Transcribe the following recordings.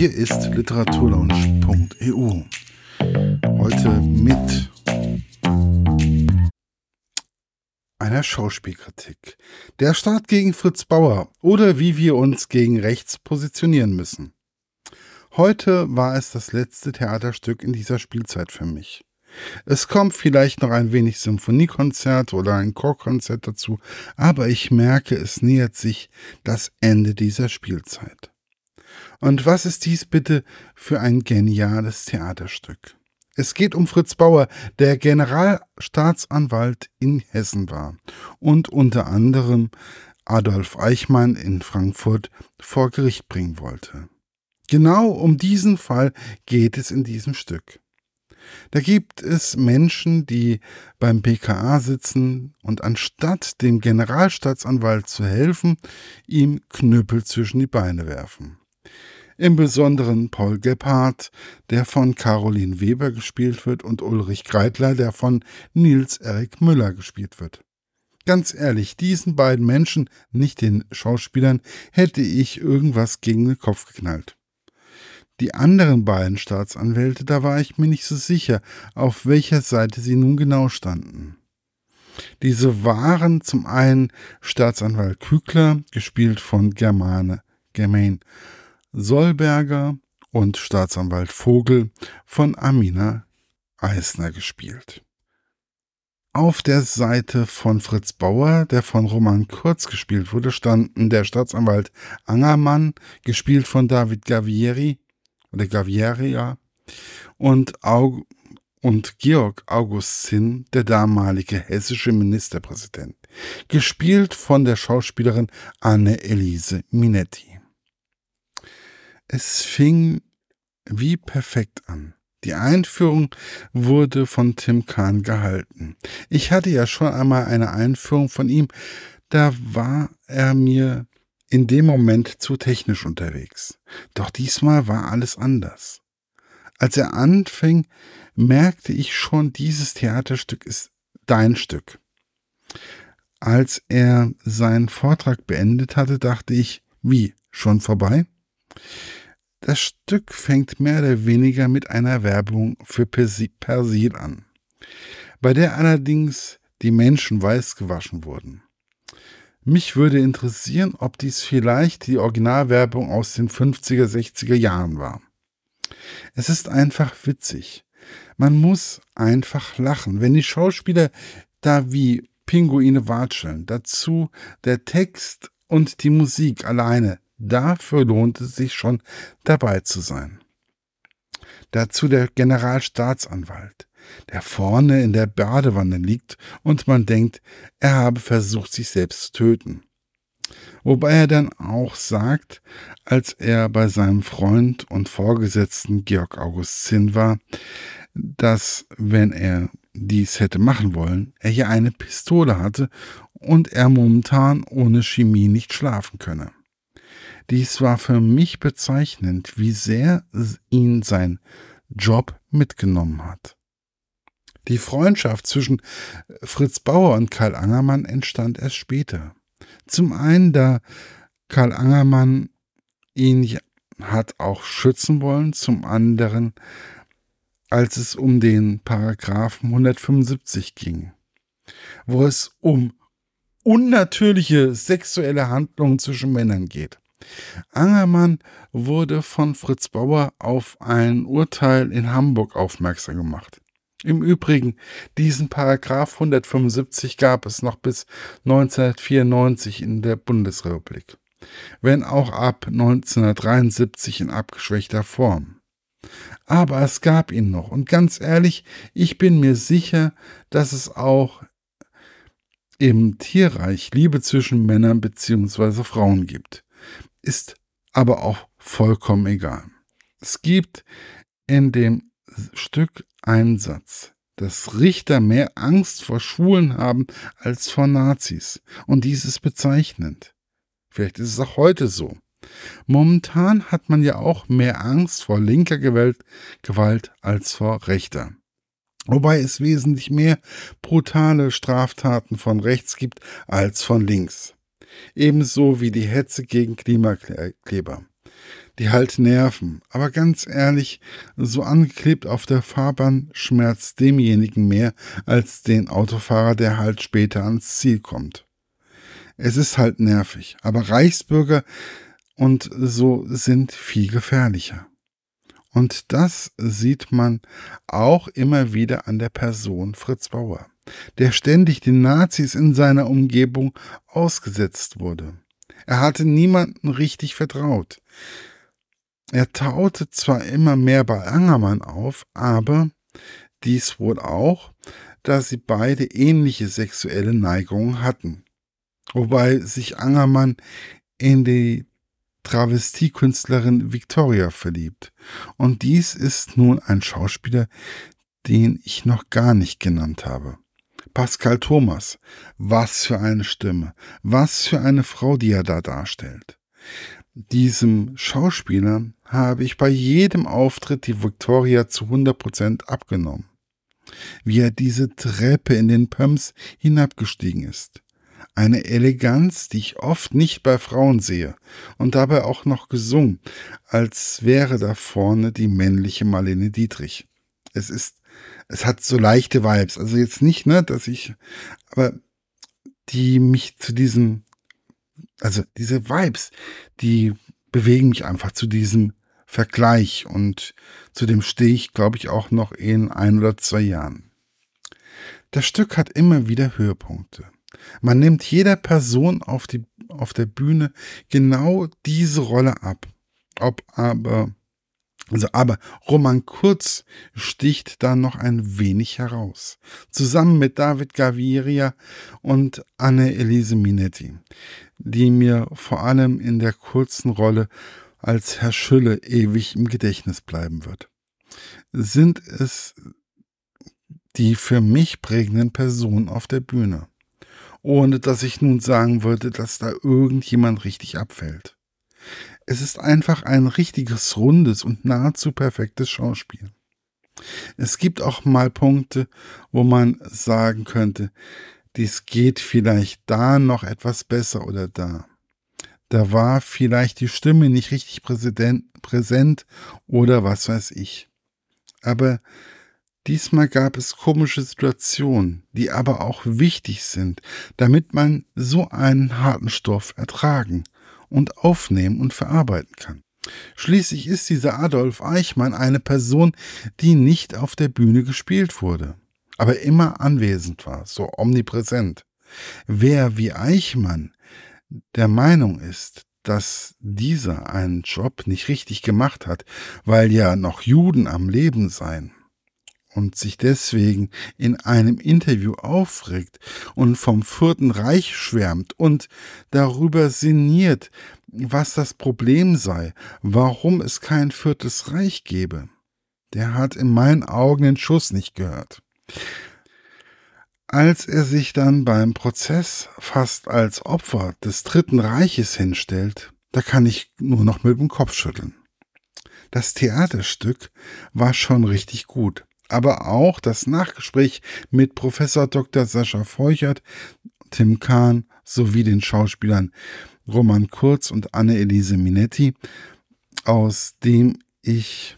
Hier ist literaturlaunch.eu. Heute mit einer Schauspielkritik. Der Staat gegen Fritz Bauer oder wie wir uns gegen rechts positionieren müssen. Heute war es das letzte Theaterstück in dieser Spielzeit für mich. Es kommt vielleicht noch ein wenig Symphoniekonzert oder ein Chorkonzert dazu, aber ich merke, es nähert sich das Ende dieser Spielzeit. Und was ist dies bitte für ein geniales Theaterstück? Es geht um Fritz Bauer, der Generalstaatsanwalt in Hessen war und unter anderem Adolf Eichmann in Frankfurt vor Gericht bringen wollte. Genau um diesen Fall geht es in diesem Stück. Da gibt es Menschen, die beim PKA sitzen und anstatt dem Generalstaatsanwalt zu helfen, ihm Knüppel zwischen die Beine werfen. Im Besonderen Paul Gebhardt, der von Caroline Weber gespielt wird, und Ulrich Greitler, der von Nils Erik Müller gespielt wird. Ganz ehrlich, diesen beiden Menschen, nicht den Schauspielern, hätte ich irgendwas gegen den Kopf geknallt. Die anderen beiden Staatsanwälte, da war ich mir nicht so sicher, auf welcher Seite sie nun genau standen. Diese waren zum einen Staatsanwalt Kügler, gespielt von Germane Germain Solberger und Staatsanwalt Vogel von Amina Eisner gespielt. Auf der Seite von Fritz Bauer, der von Roman Kurz gespielt wurde, standen der Staatsanwalt Angermann, gespielt von David Gavieri, oder Gavieria und, Aug und Georg Augustin, der damalige hessische Ministerpräsident, gespielt von der Schauspielerin Anne-Elise Minetti. Es fing wie perfekt an. Die Einführung wurde von Tim Kahn gehalten. Ich hatte ja schon einmal eine Einführung von ihm, da war er mir in dem Moment zu technisch unterwegs. Doch diesmal war alles anders. Als er anfing, merkte ich schon, dieses Theaterstück ist dein Stück. Als er seinen Vortrag beendet hatte, dachte ich, wie, schon vorbei? Das Stück fängt mehr oder weniger mit einer Werbung für Persil an, bei der allerdings die Menschen weiß gewaschen wurden. Mich würde interessieren, ob dies vielleicht die Originalwerbung aus den 50er, 60er Jahren war. Es ist einfach witzig. Man muss einfach lachen. Wenn die Schauspieler da wie Pinguine watscheln, dazu der Text und die Musik alleine, dafür lohnt es sich schon dabei zu sein. Dazu der Generalstaatsanwalt der vorne in der Badewanne liegt und man denkt, er habe versucht, sich selbst zu töten. Wobei er dann auch sagt, als er bei seinem Freund und Vorgesetzten Georg August Zinn war, dass, wenn er dies hätte machen wollen, er hier eine Pistole hatte und er momentan ohne Chemie nicht schlafen könne. Dies war für mich bezeichnend, wie sehr ihn sein Job mitgenommen hat. Die Freundschaft zwischen Fritz Bauer und Karl Angermann entstand erst später. Zum einen, da Karl Angermann ihn hat auch schützen wollen, zum anderen, als es um den Paragraphen 175 ging, wo es um unnatürliche sexuelle Handlungen zwischen Männern geht. Angermann wurde von Fritz Bauer auf ein Urteil in Hamburg aufmerksam gemacht. Im Übrigen, diesen Paragraph 175 gab es noch bis 1994 in der Bundesrepublik, wenn auch ab 1973 in abgeschwächter Form. Aber es gab ihn noch und ganz ehrlich, ich bin mir sicher, dass es auch im Tierreich Liebe zwischen Männern bzw. Frauen gibt. Ist aber auch vollkommen egal. Es gibt in dem Stück Einsatz, dass Richter mehr Angst vor Schwulen haben als vor Nazis. Und dies ist bezeichnend. Vielleicht ist es auch heute so. Momentan hat man ja auch mehr Angst vor linker Gewalt als vor rechter. Wobei es wesentlich mehr brutale Straftaten von rechts gibt als von links. Ebenso wie die Hetze gegen Klimakleber. die halt nerven. Aber ganz ehrlich, so angeklebt auf der Fahrbahn schmerzt demjenigen mehr als den Autofahrer, der halt später ans Ziel kommt. Es ist halt nervig, aber Reichsbürger und so sind viel gefährlicher. Und das sieht man auch immer wieder an der Person Fritz Bauer, der ständig den Nazis in seiner Umgebung ausgesetzt wurde. Er hatte niemanden richtig vertraut. Er taute zwar immer mehr bei Angermann auf, aber dies wohl auch, da sie beide ähnliche sexuelle Neigungen hatten. Wobei sich Angermann in die Travestiekünstlerin Victoria verliebt. Und dies ist nun ein Schauspieler, den ich noch gar nicht genannt habe. Pascal Thomas. Was für eine Stimme. Was für eine Frau, die er da darstellt. Diesem Schauspieler habe ich bei jedem Auftritt die Victoria zu 100% abgenommen. Wie er diese Treppe in den Pumps hinabgestiegen ist eine Eleganz, die ich oft nicht bei Frauen sehe, und dabei auch noch gesungen, als wäre da vorne die männliche Marlene Dietrich. Es ist, es hat so leichte Vibes, also jetzt nicht, ne, dass ich, aber die mich zu diesem, also diese Vibes, die bewegen mich einfach zu diesem Vergleich und zu dem stehe ich, glaube ich, auch noch in ein oder zwei Jahren. Das Stück hat immer wieder Höhepunkte. Man nimmt jeder Person auf, die, auf der Bühne genau diese Rolle ab. Ob aber, also aber Roman Kurz sticht da noch ein wenig heraus. Zusammen mit David Gaviria und Anne-Elise Minetti, die mir vor allem in der kurzen Rolle als Herr Schülle ewig im Gedächtnis bleiben wird. Sind es die für mich prägenden Personen auf der Bühne ohne dass ich nun sagen würde, dass da irgendjemand richtig abfällt. Es ist einfach ein richtiges, rundes und nahezu perfektes Schauspiel. Es gibt auch mal Punkte, wo man sagen könnte, dies geht vielleicht da noch etwas besser oder da. Da war vielleicht die Stimme nicht richtig präsent oder was weiß ich. Aber Diesmal gab es komische Situationen, die aber auch wichtig sind, damit man so einen harten Stoff ertragen und aufnehmen und verarbeiten kann. Schließlich ist dieser Adolf Eichmann eine Person, die nicht auf der Bühne gespielt wurde, aber immer anwesend war, so omnipräsent. Wer wie Eichmann der Meinung ist, dass dieser einen Job nicht richtig gemacht hat, weil ja noch Juden am Leben seien, und sich deswegen in einem Interview aufregt und vom Vierten Reich schwärmt und darüber sinniert, was das Problem sei, warum es kein Viertes Reich gebe, der hat in meinen Augen den Schuss nicht gehört. Als er sich dann beim Prozess fast als Opfer des Dritten Reiches hinstellt, da kann ich nur noch mit dem Kopf schütteln. Das Theaterstück war schon richtig gut aber auch das Nachgespräch mit Professor Dr. Sascha Feuchert, Tim Kahn sowie den Schauspielern Roman Kurz und Anne-Elise Minetti, aus dem ich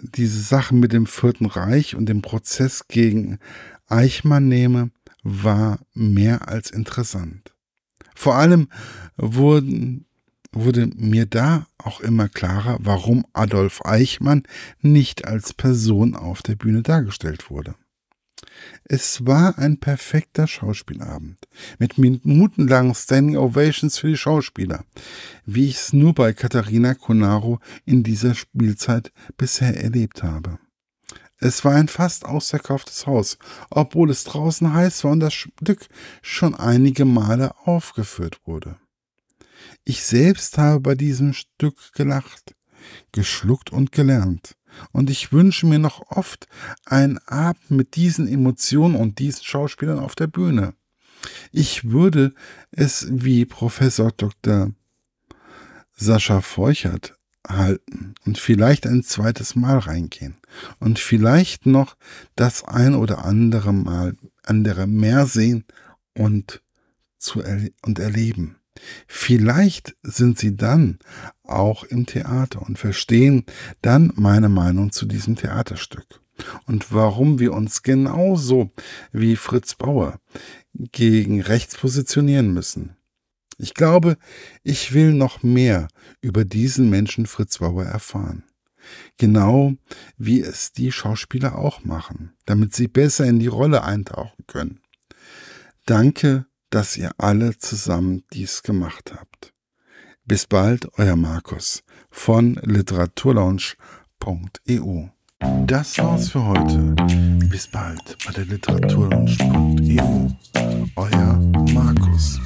diese Sache mit dem Vierten Reich und dem Prozess gegen Eichmann nehme, war mehr als interessant. Vor allem wurden wurde mir da auch immer klarer, warum Adolf Eichmann nicht als Person auf der Bühne dargestellt wurde. Es war ein perfekter Schauspielabend mit minutenlangen Standing Ovations für die Schauspieler, wie ich es nur bei Katharina Conaro in dieser Spielzeit bisher erlebt habe. Es war ein fast ausverkauftes Haus, obwohl es draußen heiß war und das Stück schon einige Male aufgeführt wurde. Ich selbst habe bei diesem Stück gelacht, geschluckt und gelernt. Und ich wünsche mir noch oft einen Abend mit diesen Emotionen und diesen Schauspielern auf der Bühne. Ich würde es wie Professor Dr. Sascha Feuchert halten und vielleicht ein zweites Mal reingehen und vielleicht noch das ein oder andere Mal andere mehr sehen und zu er und erleben. Vielleicht sind sie dann auch im Theater und verstehen dann meine Meinung zu diesem Theaterstück und warum wir uns genauso wie Fritz Bauer gegen rechts positionieren müssen. Ich glaube, ich will noch mehr über diesen Menschen Fritz Bauer erfahren. Genau wie es die Schauspieler auch machen, damit sie besser in die Rolle eintauchen können. Danke, dass ihr alle zusammen dies gemacht habt. Bis bald, euer Markus von literaturlaunch.eu. Das war's für heute. Bis bald bei der literaturlaunch.eu. Euer Markus.